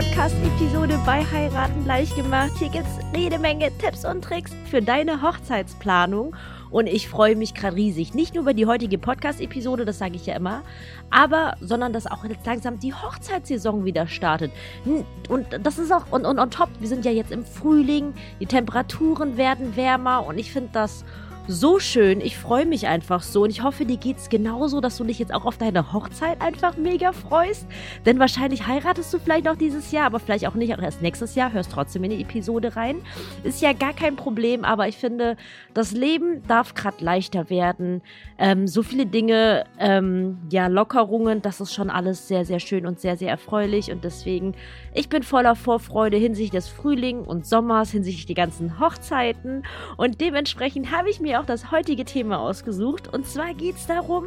Podcast-Episode bei Heiraten leicht gemacht. Hier gibt es jede Menge Tipps und Tricks für deine Hochzeitsplanung. Und ich freue mich gerade riesig. Nicht nur über die heutige Podcast-Episode, das sage ich ja immer, aber, sondern dass auch jetzt langsam die Hochzeitssaison wieder startet. Und das ist auch, und, und on top, wir sind ja jetzt im Frühling, die Temperaturen werden wärmer und ich finde das so schön. Ich freue mich einfach so und ich hoffe, dir geht es genauso, dass du dich jetzt auch auf deine Hochzeit einfach mega freust. Denn wahrscheinlich heiratest du vielleicht noch dieses Jahr, aber vielleicht auch nicht, auch erst nächstes Jahr. Hörst trotzdem in die Episode rein. Ist ja gar kein Problem, aber ich finde, das Leben darf gerade leichter werden. Ähm, so viele Dinge, ähm, ja, Lockerungen, das ist schon alles sehr, sehr schön und sehr, sehr erfreulich und deswegen, ich bin voller Vorfreude hinsichtlich des Frühlings und Sommers, hinsichtlich die ganzen Hochzeiten und dementsprechend habe ich mir auch das heutige Thema ausgesucht. Und zwar geht es darum,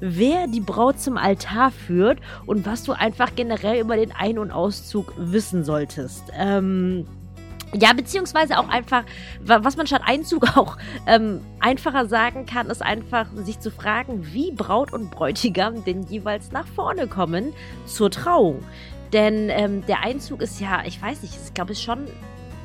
wer die Braut zum Altar führt und was du einfach generell über den Ein- und Auszug wissen solltest. Ähm. Ja, beziehungsweise auch einfach, was man statt Einzug auch ähm, einfacher sagen kann, ist einfach sich zu fragen, wie Braut und Bräutigam denn jeweils nach vorne kommen zur Trauung. Denn ähm, der Einzug ist ja, ich weiß nicht, ich glaube, es ist schon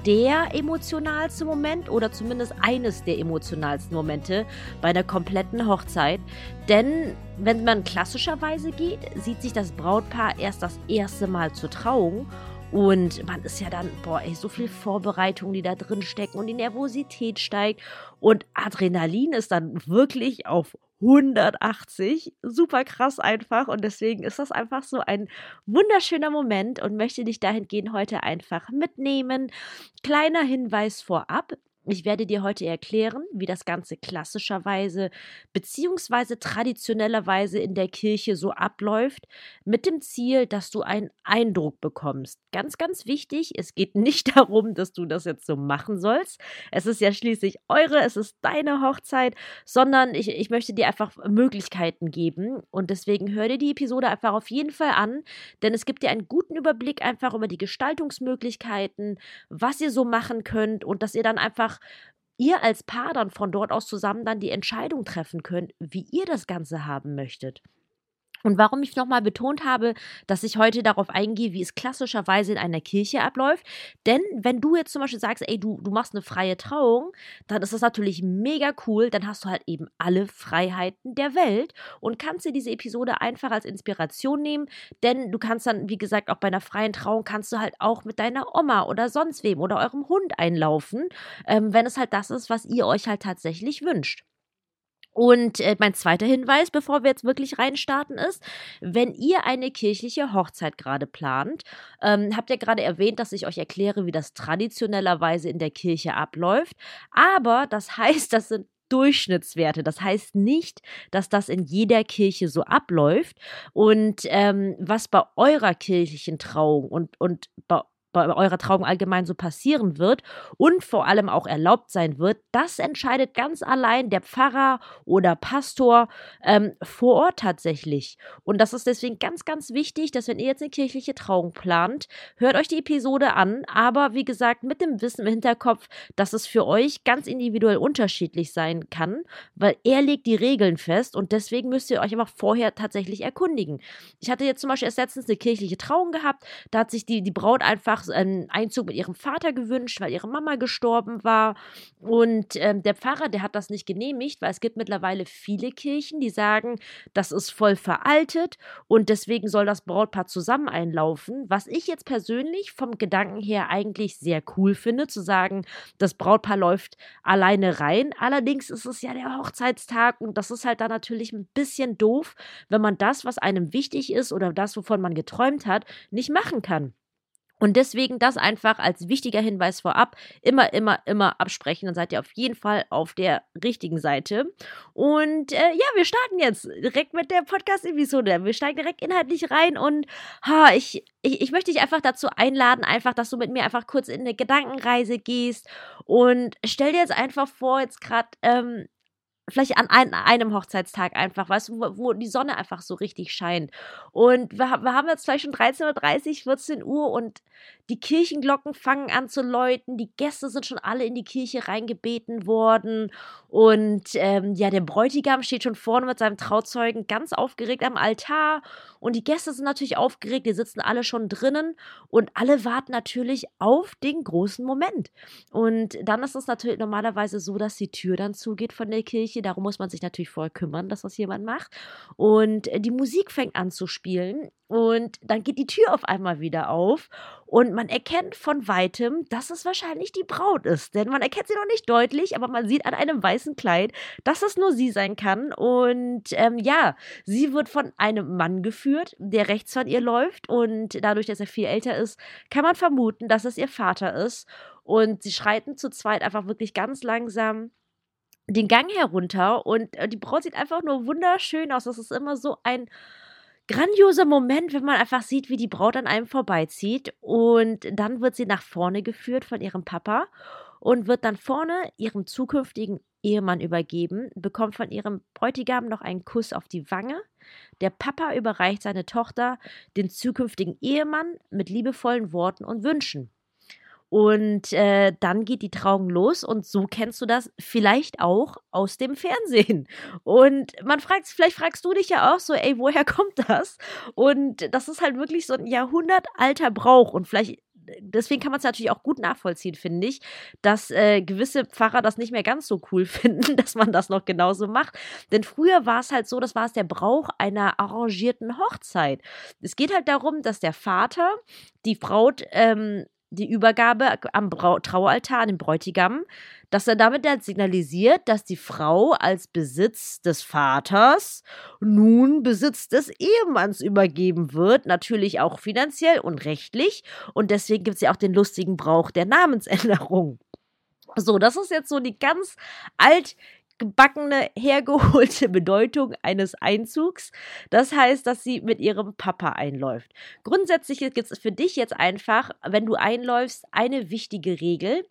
der emotionalste Moment oder zumindest eines der emotionalsten Momente bei der kompletten Hochzeit. Denn wenn man klassischerweise geht, sieht sich das Brautpaar erst das erste Mal zur Trauung und man ist ja dann, boah, ey, so viel Vorbereitung, die da drin stecken und die Nervosität steigt. Und Adrenalin ist dann wirklich auf 180. Super krass einfach. Und deswegen ist das einfach so ein wunderschöner Moment und möchte dich dahingehend heute einfach mitnehmen. Kleiner Hinweis vorab. Ich werde dir heute erklären, wie das Ganze klassischerweise beziehungsweise traditionellerweise in der Kirche so abläuft, mit dem Ziel, dass du einen Eindruck bekommst. Ganz, ganz wichtig, es geht nicht darum, dass du das jetzt so machen sollst. Es ist ja schließlich eure, es ist deine Hochzeit, sondern ich, ich möchte dir einfach Möglichkeiten geben und deswegen hör dir die Episode einfach auf jeden Fall an, denn es gibt dir einen guten Überblick einfach über die Gestaltungsmöglichkeiten, was ihr so machen könnt und dass ihr dann einfach einfach ihr als Paar dann von dort aus zusammen dann die Entscheidung treffen könnt, wie ihr das Ganze haben möchtet. Und warum ich nochmal betont habe, dass ich heute darauf eingehe, wie es klassischerweise in einer Kirche abläuft. Denn wenn du jetzt zum Beispiel sagst, ey, du, du machst eine freie Trauung, dann ist das natürlich mega cool. Dann hast du halt eben alle Freiheiten der Welt und kannst dir diese Episode einfach als Inspiration nehmen. Denn du kannst dann, wie gesagt, auch bei einer freien Trauung kannst du halt auch mit deiner Oma oder sonst wem oder eurem Hund einlaufen, ähm, wenn es halt das ist, was ihr euch halt tatsächlich wünscht. Und äh, mein zweiter Hinweis, bevor wir jetzt wirklich reinstarten, ist, wenn ihr eine kirchliche Hochzeit gerade plant, ähm, habt ihr gerade erwähnt, dass ich euch erkläre, wie das traditionellerweise in der Kirche abläuft. Aber das heißt, das sind Durchschnittswerte. Das heißt nicht, dass das in jeder Kirche so abläuft. Und ähm, was bei eurer kirchlichen Trauung und, und bei bei eurer Trauung allgemein so passieren wird und vor allem auch erlaubt sein wird, das entscheidet ganz allein der Pfarrer oder Pastor ähm, vor Ort tatsächlich. Und das ist deswegen ganz, ganz wichtig, dass wenn ihr jetzt eine kirchliche Trauung plant, hört euch die Episode an, aber wie gesagt, mit dem Wissen im Hinterkopf, dass es für euch ganz individuell unterschiedlich sein kann, weil er legt die Regeln fest und deswegen müsst ihr euch einfach vorher tatsächlich erkundigen. Ich hatte jetzt zum Beispiel erst letztens eine kirchliche Trauung gehabt, da hat sich die, die Braut einfach einfach einen Einzug mit ihrem Vater gewünscht, weil ihre Mama gestorben war. Und ähm, der Pfarrer, der hat das nicht genehmigt, weil es gibt mittlerweile viele Kirchen, die sagen, das ist voll veraltet und deswegen soll das Brautpaar zusammen einlaufen. Was ich jetzt persönlich vom Gedanken her eigentlich sehr cool finde, zu sagen, das Brautpaar läuft alleine rein. Allerdings ist es ja der Hochzeitstag und das ist halt dann natürlich ein bisschen doof, wenn man das, was einem wichtig ist oder das, wovon man geträumt hat, nicht machen kann. Und deswegen das einfach als wichtiger Hinweis vorab. Immer, immer, immer absprechen. Dann seid ihr auf jeden Fall auf der richtigen Seite. Und äh, ja, wir starten jetzt direkt mit der Podcast-Episode. Wir steigen direkt inhaltlich rein und ha, ich, ich, ich möchte dich einfach dazu einladen, einfach, dass du mit mir einfach kurz in eine Gedankenreise gehst. Und stell dir jetzt einfach vor, jetzt gerade ähm, vielleicht an ein, einem Hochzeitstag einfach, weißt du, wo, wo, die Sonne einfach so richtig scheint. Und wir, wir haben jetzt vielleicht schon 13.30 Uhr, 14 Uhr und die Kirchenglocken fangen an zu läuten, die Gäste sind schon alle in die Kirche reingebeten worden. Und ähm, ja, der Bräutigam steht schon vorne mit seinem Trauzeugen ganz aufgeregt am Altar Und die Gäste sind natürlich aufgeregt, die sitzen alle schon drinnen und alle warten natürlich auf den großen Moment. Und dann ist es natürlich normalerweise so, dass die Tür dann zugeht von der Kirche. Darum muss man sich natürlich vorher kümmern, dass das jemand macht. Und die Musik fängt an zu spielen und dann geht die Tür auf einmal wieder auf und man erkennt von weitem, dass es wahrscheinlich die Braut ist. Denn man erkennt sie noch nicht deutlich, aber man sieht an einem weißen Kleid, dass es nur sie sein kann. Und ähm, ja, sie wird von einem Mann geführt, der rechts von ihr läuft. Und dadurch, dass er viel älter ist, kann man vermuten, dass es ihr Vater ist. Und sie schreiten zu zweit einfach wirklich ganz langsam den Gang herunter. Und äh, die Braut sieht einfach nur wunderschön aus. Das ist immer so ein grandioser Moment, wenn man einfach sieht, wie die Braut an einem vorbeizieht. Und dann wird sie nach vorne geführt von ihrem Papa und wird dann vorne ihrem zukünftigen Ehemann übergeben, bekommt von ihrem Bräutigam noch einen Kuss auf die Wange. Der Papa überreicht seine Tochter den zukünftigen Ehemann mit liebevollen Worten und Wünschen. Und äh, dann geht die Trauung los und so kennst du das vielleicht auch aus dem Fernsehen. Und man fragt, vielleicht fragst du dich ja auch so, ey, woher kommt das? Und das ist halt wirklich so ein jahrhundertalter Brauch und vielleicht deswegen kann man es natürlich auch gut nachvollziehen, finde ich, dass äh, gewisse Pfarrer das nicht mehr ganz so cool finden, dass man das noch genauso macht. Denn früher war es halt so, das war es der Brauch einer arrangierten Hochzeit. Es geht halt darum, dass der Vater die Braut ähm, die Übergabe am Brau Traualtar an den Bräutigam, dass er damit halt signalisiert, dass die Frau als Besitz des Vaters nun Besitz des Ehemanns übergeben wird, natürlich auch finanziell und rechtlich. Und deswegen gibt es ja auch den lustigen Brauch der Namensänderung. So, das ist jetzt so die ganz alt gebackene, hergeholte Bedeutung eines Einzugs. Das heißt, dass sie mit ihrem Papa einläuft. Grundsätzlich gibt es für dich jetzt einfach, wenn du einläufst, eine wichtige Regel.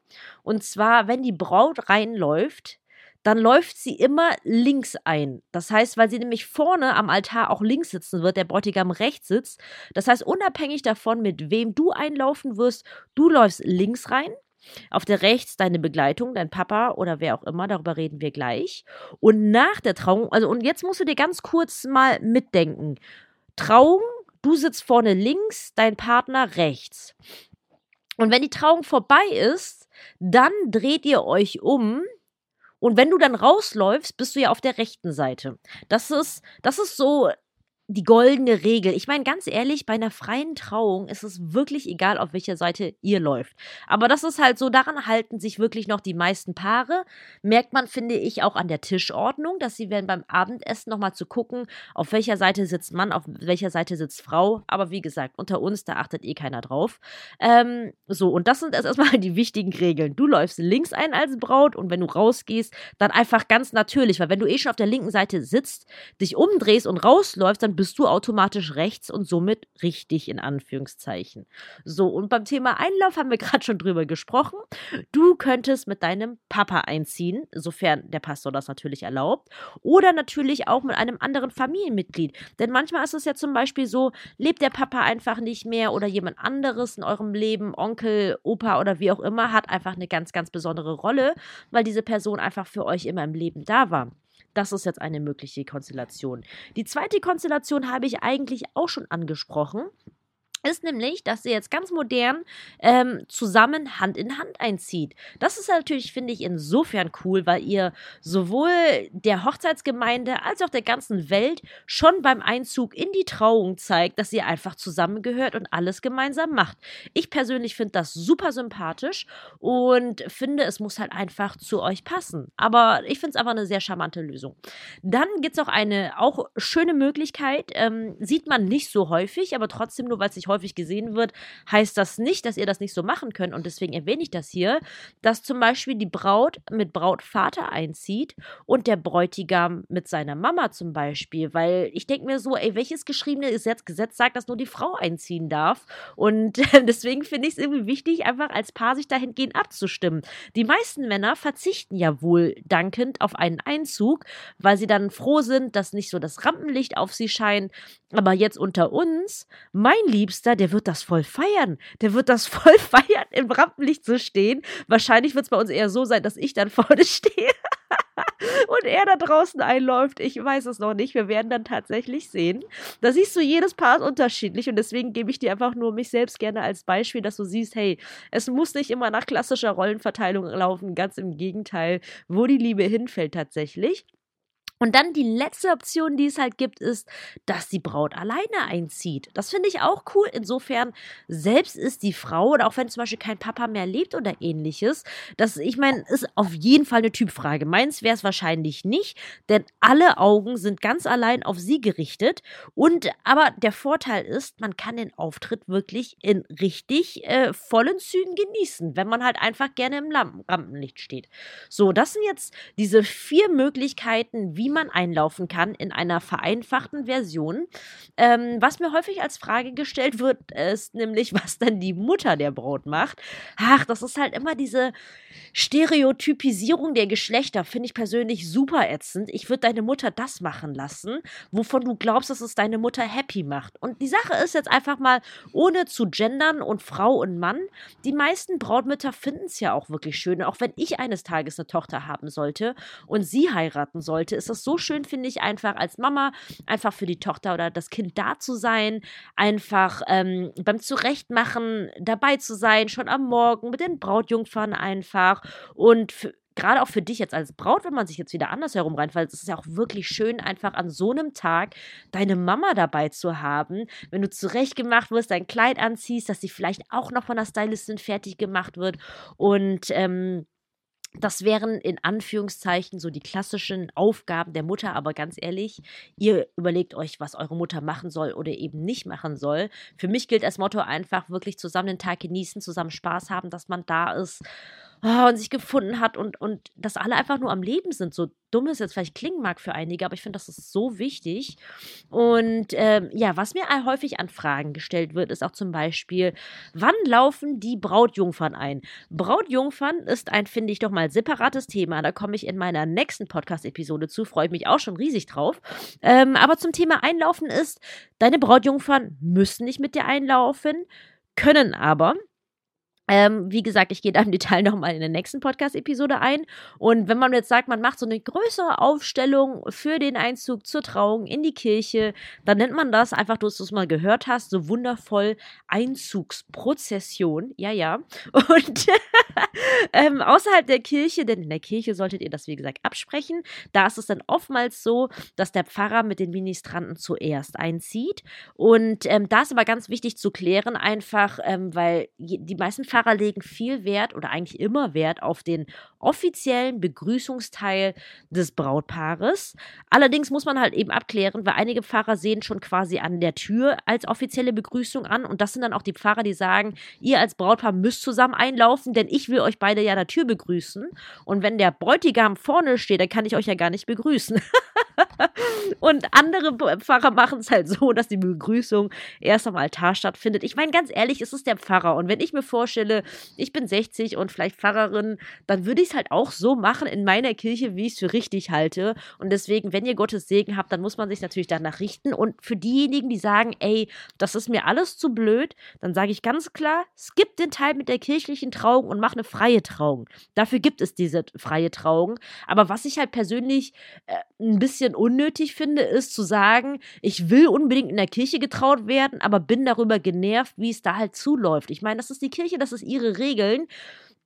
Und zwar, wenn die Braut reinläuft, dann läuft sie immer links ein. Das heißt, weil sie nämlich vorne am Altar auch links sitzen wird, der Bräutigam rechts sitzt. Das heißt, unabhängig davon, mit wem du einlaufen wirst, du läufst links rein. Auf der rechts deine Begleitung, dein Papa oder wer auch immer, darüber reden wir gleich. Und nach der Trauung, also und jetzt musst du dir ganz kurz mal mitdenken. Trauung, du sitzt vorne links, dein Partner rechts. Und wenn die Trauung vorbei ist, dann dreht ihr euch um und wenn du dann rausläufst, bist du ja auf der rechten Seite. Das ist, das ist so die goldene Regel. Ich meine, ganz ehrlich, bei einer freien Trauung ist es wirklich egal, auf welcher Seite ihr läuft. Aber das ist halt so, daran halten sich wirklich noch die meisten Paare. Merkt man, finde ich, auch an der Tischordnung, dass sie werden beim Abendessen nochmal zu gucken, auf welcher Seite sitzt Mann, auf welcher Seite sitzt Frau. Aber wie gesagt, unter uns, da achtet eh keiner drauf. Ähm, so, und das sind erstmal die wichtigen Regeln. Du läufst links ein als Braut und wenn du rausgehst, dann einfach ganz natürlich, weil wenn du eh schon auf der linken Seite sitzt, dich umdrehst und rausläufst, dann bist du automatisch rechts und somit richtig in Anführungszeichen. So, und beim Thema Einlauf haben wir gerade schon drüber gesprochen. Du könntest mit deinem Papa einziehen, sofern der Pastor das natürlich erlaubt, oder natürlich auch mit einem anderen Familienmitglied. Denn manchmal ist es ja zum Beispiel so, lebt der Papa einfach nicht mehr oder jemand anderes in eurem Leben, Onkel, Opa oder wie auch immer, hat einfach eine ganz, ganz besondere Rolle, weil diese Person einfach für euch immer im Leben da war. Das ist jetzt eine mögliche Konstellation. Die zweite Konstellation habe ich eigentlich auch schon angesprochen ist nämlich, dass ihr jetzt ganz modern ähm, zusammen Hand in Hand einzieht. Das ist natürlich, finde ich, insofern cool, weil ihr sowohl der Hochzeitsgemeinde als auch der ganzen Welt schon beim Einzug in die Trauung zeigt, dass ihr einfach zusammengehört und alles gemeinsam macht. Ich persönlich finde das super sympathisch und finde, es muss halt einfach zu euch passen. Aber ich finde es einfach eine sehr charmante Lösung. Dann gibt es auch eine auch schöne Möglichkeit, ähm, sieht man nicht so häufig, aber trotzdem nur, weil es sich häufig gesehen wird, heißt das nicht, dass ihr das nicht so machen könnt. Und deswegen erwähne ich das hier, dass zum Beispiel die Braut mit Brautvater einzieht und der Bräutigam mit seiner Mama zum Beispiel. Weil ich denke mir so, ey, welches geschriebene Gesetz, Gesetz sagt, dass nur die Frau einziehen darf? Und deswegen finde ich es irgendwie wichtig, einfach als Paar sich dahingehend abzustimmen. Die meisten Männer verzichten ja wohl dankend auf einen Einzug, weil sie dann froh sind, dass nicht so das Rampenlicht auf sie scheint. Aber jetzt unter uns, mein Liebster, der wird das voll feiern. Der wird das voll feiern, im Rampenlicht zu stehen. Wahrscheinlich wird es bei uns eher so sein, dass ich dann vorne stehe. und er da draußen einläuft. Ich weiß es noch nicht. Wir werden dann tatsächlich sehen. Da siehst du jedes Paar unterschiedlich und deswegen gebe ich dir einfach nur mich selbst gerne als Beispiel, dass du siehst, hey, es muss nicht immer nach klassischer Rollenverteilung laufen. Ganz im Gegenteil, wo die Liebe hinfällt tatsächlich. Und dann die letzte Option, die es halt gibt, ist, dass die Braut alleine einzieht. Das finde ich auch cool. Insofern, selbst ist die Frau, oder auch wenn zum Beispiel kein Papa mehr lebt oder ähnliches, das, ich meine, ist auf jeden Fall eine Typfrage. Meins wäre es wahrscheinlich nicht, denn alle Augen sind ganz allein auf sie gerichtet. Und aber der Vorteil ist, man kann den Auftritt wirklich in richtig äh, vollen Zügen genießen, wenn man halt einfach gerne im Rampenlicht steht. So, das sind jetzt diese vier Möglichkeiten, wie wie man einlaufen kann in einer vereinfachten Version. Ähm, was mir häufig als Frage gestellt wird, ist nämlich, was dann die Mutter der Braut macht. Ach, das ist halt immer diese Stereotypisierung der Geschlechter, finde ich persönlich super ätzend. Ich würde deine Mutter das machen lassen, wovon du glaubst, dass es deine Mutter happy macht. Und die Sache ist jetzt einfach mal, ohne zu gendern und Frau und Mann, die meisten Brautmütter finden es ja auch wirklich schön. Auch wenn ich eines Tages eine Tochter haben sollte und sie heiraten sollte, ist das so schön, finde ich, einfach als Mama, einfach für die Tochter oder das Kind da zu sein, einfach ähm, beim Zurechtmachen dabei zu sein, schon am Morgen mit den Brautjungfern einfach. Und für, gerade auch für dich jetzt als Braut, wenn man sich jetzt wieder andersherum reinfällt, ist es ja auch wirklich schön, einfach an so einem Tag deine Mama dabei zu haben, wenn du zurechtgemacht wirst, dein Kleid anziehst, dass sie vielleicht auch noch von der Stylistin fertig gemacht wird. Und ähm, das wären in Anführungszeichen so die klassischen Aufgaben der Mutter, aber ganz ehrlich, ihr überlegt euch, was eure Mutter machen soll oder eben nicht machen soll. Für mich gilt als Motto einfach wirklich zusammen den Tag genießen, zusammen Spaß haben, dass man da ist oh, und sich gefunden hat und, und dass alle einfach nur am Leben sind. So dumm es jetzt vielleicht klingen mag für einige, aber ich finde, das ist so wichtig. Und ähm, ja, was mir häufig an Fragen gestellt wird, ist auch zum Beispiel, wann laufen die Brautjungfern ein? Brautjungfern ist ein, finde ich, doch mal separates Thema. Da komme ich in meiner nächsten Podcast-Episode zu, freue ich mich auch schon riesig drauf. Ähm, aber zum Thema Einlaufen ist, deine Brautjungfern müssen nicht mit dir einlaufen, können aber. Ähm, wie gesagt, ich gehe da im Detail nochmal in der nächsten Podcast-Episode ein. Und wenn man jetzt sagt, man macht so eine größere Aufstellung für den Einzug zur Trauung in die Kirche, dann nennt man das einfach, du es mal gehört hast, so wundervoll Einzugsprozession. Ja, ja. Und ähm, außerhalb der Kirche, denn in der Kirche solltet ihr das, wie gesagt, absprechen, da ist es dann oftmals so, dass der Pfarrer mit den Ministranten zuerst einzieht. Und ähm, da ist aber ganz wichtig zu klären, einfach, ähm, weil die meisten Pfarrer legen viel Wert oder eigentlich immer Wert auf den offiziellen Begrüßungsteil des Brautpaares. Allerdings muss man halt eben abklären, weil einige Pfarrer sehen schon quasi an der Tür als offizielle Begrüßung an und das sind dann auch die Pfarrer, die sagen, ihr als Brautpaar müsst zusammen einlaufen, denn ich will euch beide ja an der Tür begrüßen und wenn der Bräutigam vorne steht, dann kann ich euch ja gar nicht begrüßen. und andere Pfarrer machen es halt so, dass die Begrüßung erst am Altar stattfindet. Ich meine, ganz ehrlich, es ist der Pfarrer. Und wenn ich mir vorstelle, ich bin 60 und vielleicht Pfarrerin, dann würde ich es halt auch so machen in meiner Kirche, wie ich es für richtig halte. Und deswegen, wenn ihr Gottes Segen habt, dann muss man sich natürlich danach richten. Und für diejenigen, die sagen, ey, das ist mir alles zu blöd, dann sage ich ganz klar, skip den Teil mit der kirchlichen Trauung und mach eine freie Trauung. Dafür gibt es diese freie Trauung. Aber was ich halt persönlich äh, ein bisschen unnötig finde, ist zu sagen, ich will unbedingt in der Kirche getraut werden, aber bin darüber genervt, wie es da halt zuläuft. Ich meine, das ist die Kirche, das ist ihre Regeln.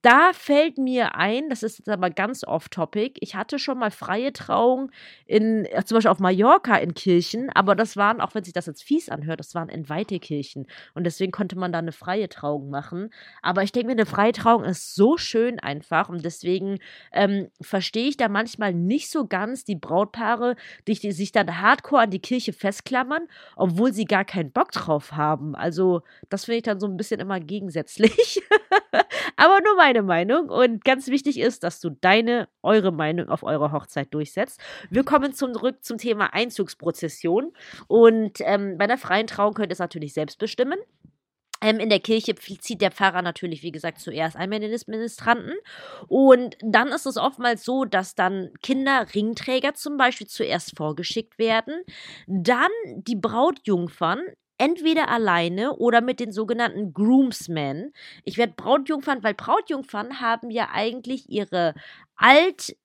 Da fällt mir ein, das ist jetzt aber ganz off-topic, ich hatte schon mal freie Trauung in, äh, zum Beispiel auf Mallorca in Kirchen, aber das waren, auch wenn sich das jetzt fies anhört, das waren entweihte Kirchen. Und deswegen konnte man da eine freie Trauung machen. Aber ich denke mir, eine freie Trauung ist so schön einfach und deswegen ähm, verstehe ich da manchmal nicht so ganz die Brautpaare, die, die sich dann hardcore an die Kirche festklammern, obwohl sie gar keinen Bock drauf haben. Also, das finde ich dann so ein bisschen immer gegensätzlich. aber nur meine Meinung. Und ganz wichtig ist, dass du deine, eure Meinung auf eurer Hochzeit durchsetzt. Wir kommen zurück zum Thema Einzugsprozession. Und ähm, bei einer freien Trauung könnt ihr es natürlich selbst bestimmen. Ähm, in der Kirche zieht der Pfarrer natürlich, wie gesagt, zuerst einmal den Ministranten. Und dann ist es oftmals so, dass dann Kinder, Ringträger zum Beispiel zuerst vorgeschickt werden. Dann die Brautjungfern entweder alleine oder mit den sogenannten Groomsmen. Ich werde Brautjungfern, weil Brautjungfern haben ja eigentlich ihre alt,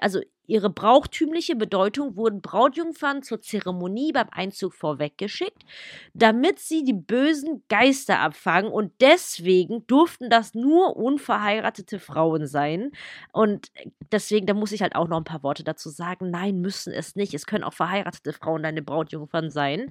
also ihre brauchtümliche Bedeutung wurden Brautjungfern zur Zeremonie beim Einzug vorweggeschickt, damit sie die bösen Geister abfangen und deswegen durften das nur unverheiratete Frauen sein. Und deswegen, da muss ich halt auch noch ein paar Worte dazu sagen. Nein, müssen es nicht. Es können auch verheiratete Frauen deine Brautjungfern sein.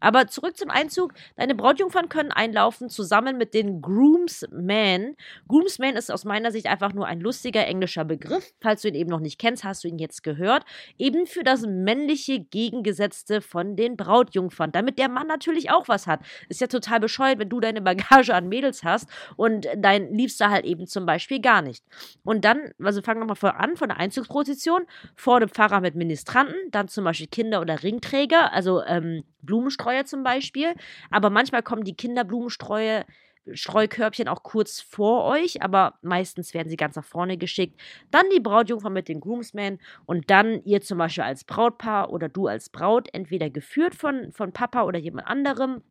Aber zurück zum Einzug. Deine Brautjungfern können einlaufen zusammen mit den Groomsmen. Groomsman ist aus meiner Sicht einfach nur ein lustiger englischer Begriff. Falls du ihn eben noch nicht kennst, hast du ihn jetzt gehört. Eben für das männliche Gegengesetzte von den Brautjungfern. Damit der Mann natürlich auch was hat. Ist ja total bescheuert, wenn du deine Bagage an Mädels hast und dein Liebster halt eben zum Beispiel gar nicht. Und dann, also fangen wir mal vor an, von der Einzugsposition. Vor dem Pfarrer mit Ministranten, dann zum Beispiel Kinder oder Ringträger, also ähm, Blumenstreuer zum Beispiel. Aber manchmal kommen die Kinderblumenstreue Streukörbchen auch kurz vor euch, aber meistens werden sie ganz nach vorne geschickt. Dann die Brautjungfer mit den Groomsmen und dann ihr zum Beispiel als Brautpaar oder du als Braut, entweder geführt von, von Papa oder jemand anderem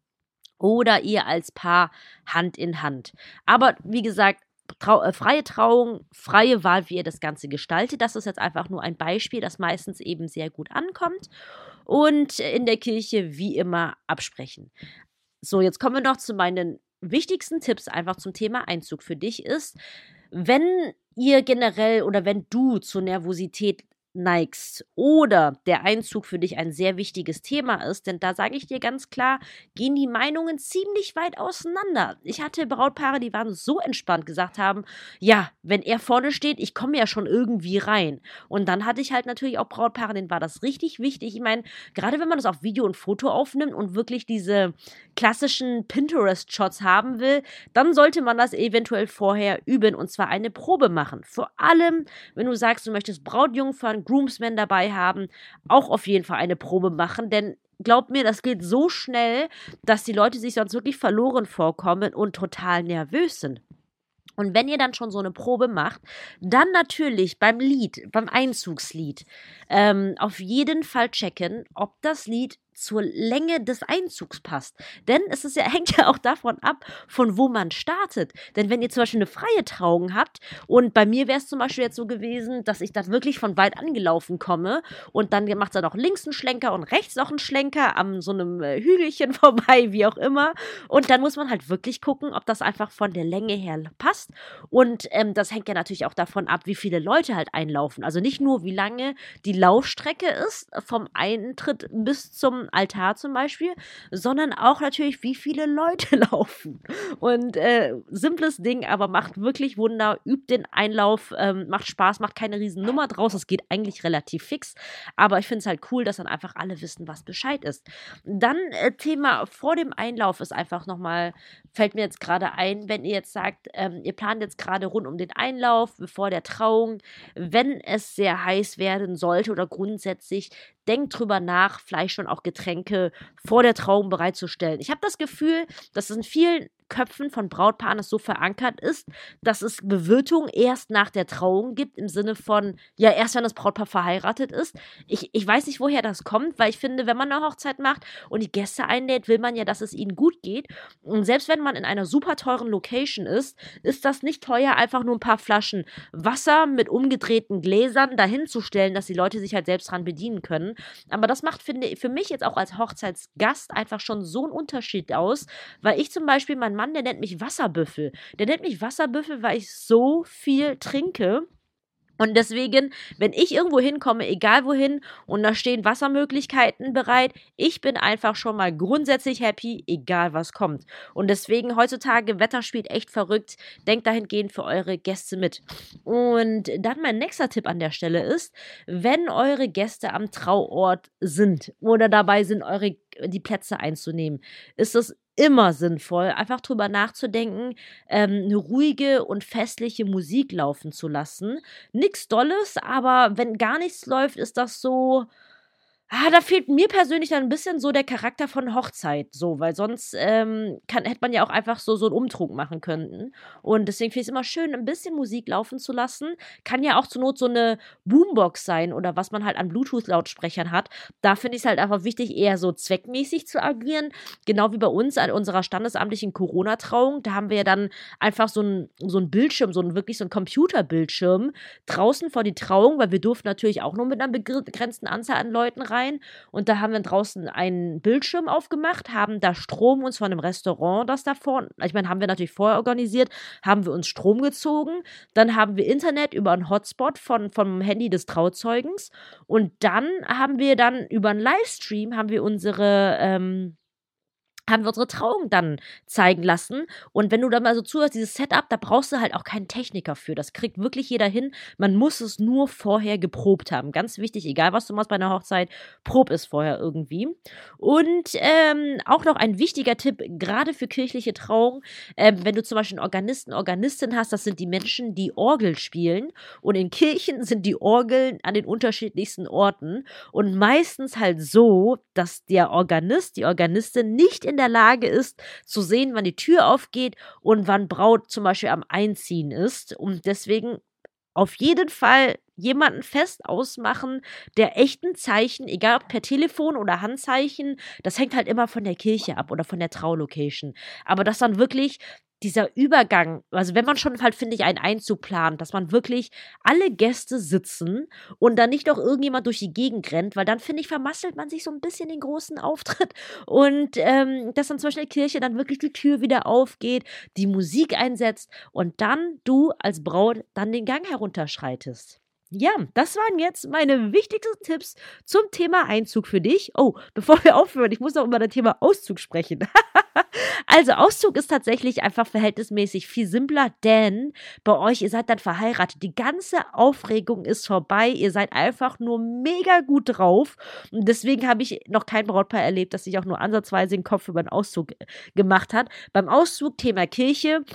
oder ihr als Paar Hand in Hand. Aber wie gesagt, Trau äh, freie Trauung, freie Wahl, wie ihr das Ganze gestaltet. Das ist jetzt einfach nur ein Beispiel, das meistens eben sehr gut ankommt. Und in der Kirche wie immer absprechen. So, jetzt kommen wir noch zu meinen wichtigsten Tipps einfach zum Thema Einzug für dich ist, wenn ihr generell oder wenn du zur Nervosität neigst oder der Einzug für dich ein sehr wichtiges Thema ist, denn da sage ich dir ganz klar, gehen die Meinungen ziemlich weit auseinander. Ich hatte Brautpaare, die waren so entspannt, gesagt haben, ja, wenn er vorne steht, ich komme ja schon irgendwie rein. Und dann hatte ich halt natürlich auch Brautpaare, denen war das richtig wichtig. Ich meine, gerade wenn man das auf Video und Foto aufnimmt und wirklich diese klassischen Pinterest-Shots haben will, dann sollte man das eventuell vorher üben und zwar eine Probe machen. Vor allem, wenn du sagst, du möchtest Brautjungfern Groomsmen dabei haben, auch auf jeden Fall eine Probe machen, denn glaubt mir, das geht so schnell, dass die Leute sich sonst wirklich verloren vorkommen und total nervös sind. Und wenn ihr dann schon so eine Probe macht, dann natürlich beim Lied, beim Einzugslied, ähm, auf jeden Fall checken, ob das Lied zur Länge des Einzugs passt. Denn es ist ja, hängt ja auch davon ab, von wo man startet. Denn wenn ihr zum Beispiel eine freie Trauung habt und bei mir wäre es zum Beispiel jetzt so gewesen, dass ich dann wirklich von weit angelaufen komme und dann macht er noch links einen Schlenker und rechts noch einen Schlenker an so einem äh, Hügelchen vorbei, wie auch immer. Und dann muss man halt wirklich gucken, ob das einfach von der Länge her passt. Und ähm, das hängt ja natürlich auch davon ab, wie viele Leute halt einlaufen. Also nicht nur, wie lange die Laufstrecke ist vom Eintritt bis zum Altar zum Beispiel, sondern auch natürlich, wie viele Leute laufen. Und äh, simples Ding, aber macht wirklich Wunder, übt den Einlauf, ähm, macht Spaß, macht keine Riesennummer draus. Es geht eigentlich relativ fix, aber ich finde es halt cool, dass dann einfach alle wissen, was Bescheid ist. Dann äh, Thema vor dem Einlauf ist einfach nochmal, fällt mir jetzt gerade ein, wenn ihr jetzt sagt, ähm, ihr plant jetzt gerade rund um den Einlauf, bevor der Trauung, wenn es sehr heiß werden sollte oder grundsätzlich, denkt drüber nach, vielleicht schon auch Getränke vor der Trauung bereitzustellen. Ich habe das Gefühl, dass es in vielen Köpfen von Brautpaaren es so verankert ist, dass es Bewirtung erst nach der Trauung gibt, im Sinne von, ja, erst wenn das Brautpaar verheiratet ist. Ich, ich weiß nicht, woher das kommt, weil ich finde, wenn man eine Hochzeit macht und die Gäste einlädt, will man ja, dass es ihnen gut geht. Und selbst wenn man in einer super teuren Location ist, ist das nicht teuer, einfach nur ein paar Flaschen Wasser mit umgedrehten Gläsern dahinzustellen, dass die Leute sich halt selbst dran bedienen können. Aber das macht, finde ich, für mich jetzt auch als Hochzeitsgast einfach schon so einen Unterschied aus, weil ich zum Beispiel mein Mann, der nennt mich Wasserbüffel. Der nennt mich Wasserbüffel, weil ich so viel trinke. Und deswegen, wenn ich irgendwo hinkomme, egal wohin, und da stehen Wassermöglichkeiten bereit, ich bin einfach schon mal grundsätzlich happy, egal was kommt. Und deswegen heutzutage, Wetter spielt echt verrückt. Denkt dahingehend für eure Gäste mit. Und dann mein nächster Tipp an der Stelle ist, wenn eure Gäste am Trauort sind oder dabei sind, eure die Plätze einzunehmen, ist es immer sinnvoll, einfach drüber nachzudenken, ähm, eine ruhige und festliche Musik laufen zu lassen. Nichts Dolles, aber wenn gar nichts läuft, ist das so Ah, da fehlt mir persönlich dann ein bisschen so der Charakter von Hochzeit, so, weil sonst ähm, kann, hätte man ja auch einfach so, so einen Umtrunk machen können. Und deswegen finde ich es immer schön, ein bisschen Musik laufen zu lassen. Kann ja auch zur Not so eine Boombox sein oder was man halt an Bluetooth-Lautsprechern hat. Da finde ich es halt einfach wichtig, eher so zweckmäßig zu agieren. Genau wie bei uns an unserer standesamtlichen Corona-Trauung. Da haben wir ja dann einfach so ein, so Bildschirm, so ein wirklich so ein Computerbildschirm draußen vor die Trauung, weil wir durften natürlich auch nur mit einer begrenzten Anzahl an Leuten rein rein und da haben wir draußen einen Bildschirm aufgemacht, haben da Strom uns von einem Restaurant, das davor, ich meine, haben wir natürlich vorher organisiert, haben wir uns Strom gezogen, dann haben wir Internet über einen Hotspot von, vom Handy des Trauzeugens und dann haben wir dann über einen Livestream haben wir unsere ähm, haben wir unsere Trauung dann zeigen lassen. Und wenn du da mal so zuhörst, dieses Setup, da brauchst du halt auch keinen Techniker für. Das kriegt wirklich jeder hin. Man muss es nur vorher geprobt haben. Ganz wichtig, egal was du machst bei einer Hochzeit, prob es vorher irgendwie. Und ähm, auch noch ein wichtiger Tipp, gerade für kirchliche Trauungen, äh, wenn du zum Beispiel einen Organisten, Organistin hast, das sind die Menschen, die Orgel spielen. Und in Kirchen sind die Orgeln an den unterschiedlichsten Orten. Und meistens halt so, dass der Organist, die Organistin nicht in in der Lage ist, zu sehen, wann die Tür aufgeht und wann Braut zum Beispiel am Einziehen ist. Und deswegen auf jeden Fall jemanden fest ausmachen, der echten Zeichen, egal ob per Telefon oder Handzeichen, das hängt halt immer von der Kirche ab oder von der Traulocation. Aber dass dann wirklich dieser Übergang, also wenn man schon halt, finde ich, einen Einzug plant, dass man wirklich alle Gäste sitzen und dann nicht noch irgendjemand durch die Gegend rennt, weil dann, finde ich, vermasselt man sich so ein bisschen den großen Auftritt und ähm, dass dann zum Beispiel in Kirche dann wirklich die Tür wieder aufgeht, die Musik einsetzt und dann du als Braut dann den Gang herunterschreitest. Ja, das waren jetzt meine wichtigsten Tipps zum Thema Einzug für dich. Oh, bevor wir aufhören, ich muss noch über das Thema Auszug sprechen. also Auszug ist tatsächlich einfach verhältnismäßig viel simpler, denn bei euch, ihr seid dann verheiratet. Die ganze Aufregung ist vorbei. Ihr seid einfach nur mega gut drauf. Und deswegen habe ich noch kein Brautpaar erlebt, das sich auch nur ansatzweise den Kopf über den Auszug äh, gemacht hat. Beim Auszug Thema Kirche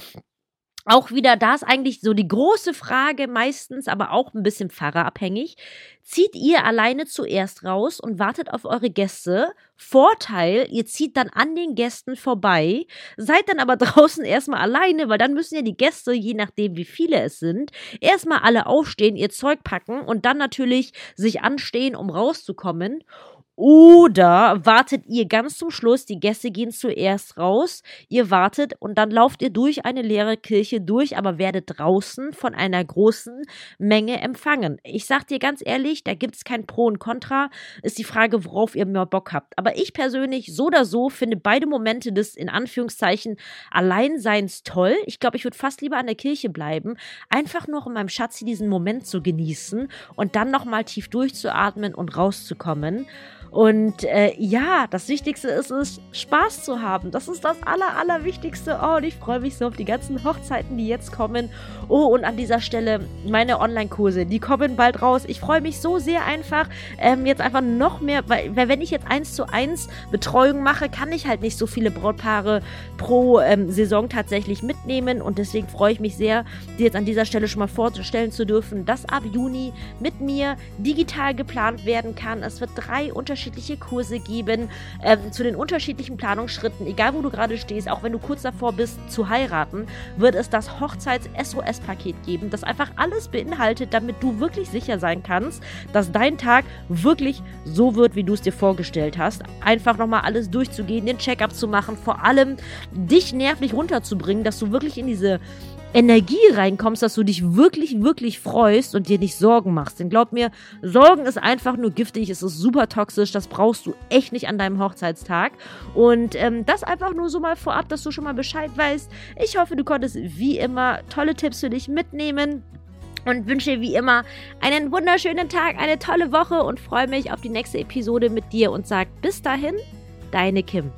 auch wieder, da ist eigentlich so die große Frage meistens, aber auch ein bisschen pfarrerabhängig. Zieht ihr alleine zuerst raus und wartet auf eure Gäste? Vorteil, ihr zieht dann an den Gästen vorbei, seid dann aber draußen erstmal alleine, weil dann müssen ja die Gäste, je nachdem wie viele es sind, erstmal alle aufstehen, ihr Zeug packen und dann natürlich sich anstehen, um rauszukommen. Oder wartet ihr ganz zum Schluss, die Gäste gehen zuerst raus, ihr wartet und dann lauft ihr durch eine leere Kirche durch, aber werdet draußen von einer großen Menge empfangen. Ich sag dir ganz ehrlich, da gibt es kein Pro und Contra, ist die Frage, worauf ihr mehr Bock habt. Aber ich persönlich, so oder so, finde beide Momente des in Anführungszeichen Alleinseins toll. Ich glaube, ich würde fast lieber an der Kirche bleiben, einfach nur um meinem Schatzi diesen Moment zu genießen und dann nochmal tief durchzuatmen und rauszukommen. Und äh, ja, das Wichtigste ist es, Spaß zu haben. Das ist das Aller, Allerwichtigste. Oh, und ich freue mich so auf die ganzen Hochzeiten, die jetzt kommen. Oh, und an dieser Stelle meine Online-Kurse, die kommen bald raus. Ich freue mich so sehr einfach, ähm, jetzt einfach noch mehr, weil, wenn ich jetzt eins zu eins Betreuung mache, kann ich halt nicht so viele Brautpaare pro ähm, Saison tatsächlich mitnehmen. Und deswegen freue ich mich sehr, dir jetzt an dieser Stelle schon mal vorzustellen zu dürfen, dass ab Juni mit mir digital geplant werden kann. Es wird drei unterschiedliche unterschiedliche Kurse geben ähm, zu den unterschiedlichen Planungsschritten. Egal, wo du gerade stehst, auch wenn du kurz davor bist zu heiraten, wird es das Hochzeits-SOS-Paket geben, das einfach alles beinhaltet, damit du wirklich sicher sein kannst, dass dein Tag wirklich so wird, wie du es dir vorgestellt hast. Einfach nochmal alles durchzugehen, den Checkup zu machen, vor allem dich nervlich runterzubringen, dass du wirklich in diese Energie reinkommst, dass du dich wirklich, wirklich freust und dir nicht Sorgen machst. Denn glaub mir, Sorgen ist einfach nur giftig, es ist super toxisch, das brauchst du echt nicht an deinem Hochzeitstag. Und ähm, das einfach nur so mal vorab, dass du schon mal Bescheid weißt. Ich hoffe, du konntest wie immer tolle Tipps für dich mitnehmen. Und wünsche wie immer einen wunderschönen Tag, eine tolle Woche und freue mich auf die nächste Episode mit dir und sag bis dahin, deine Kim.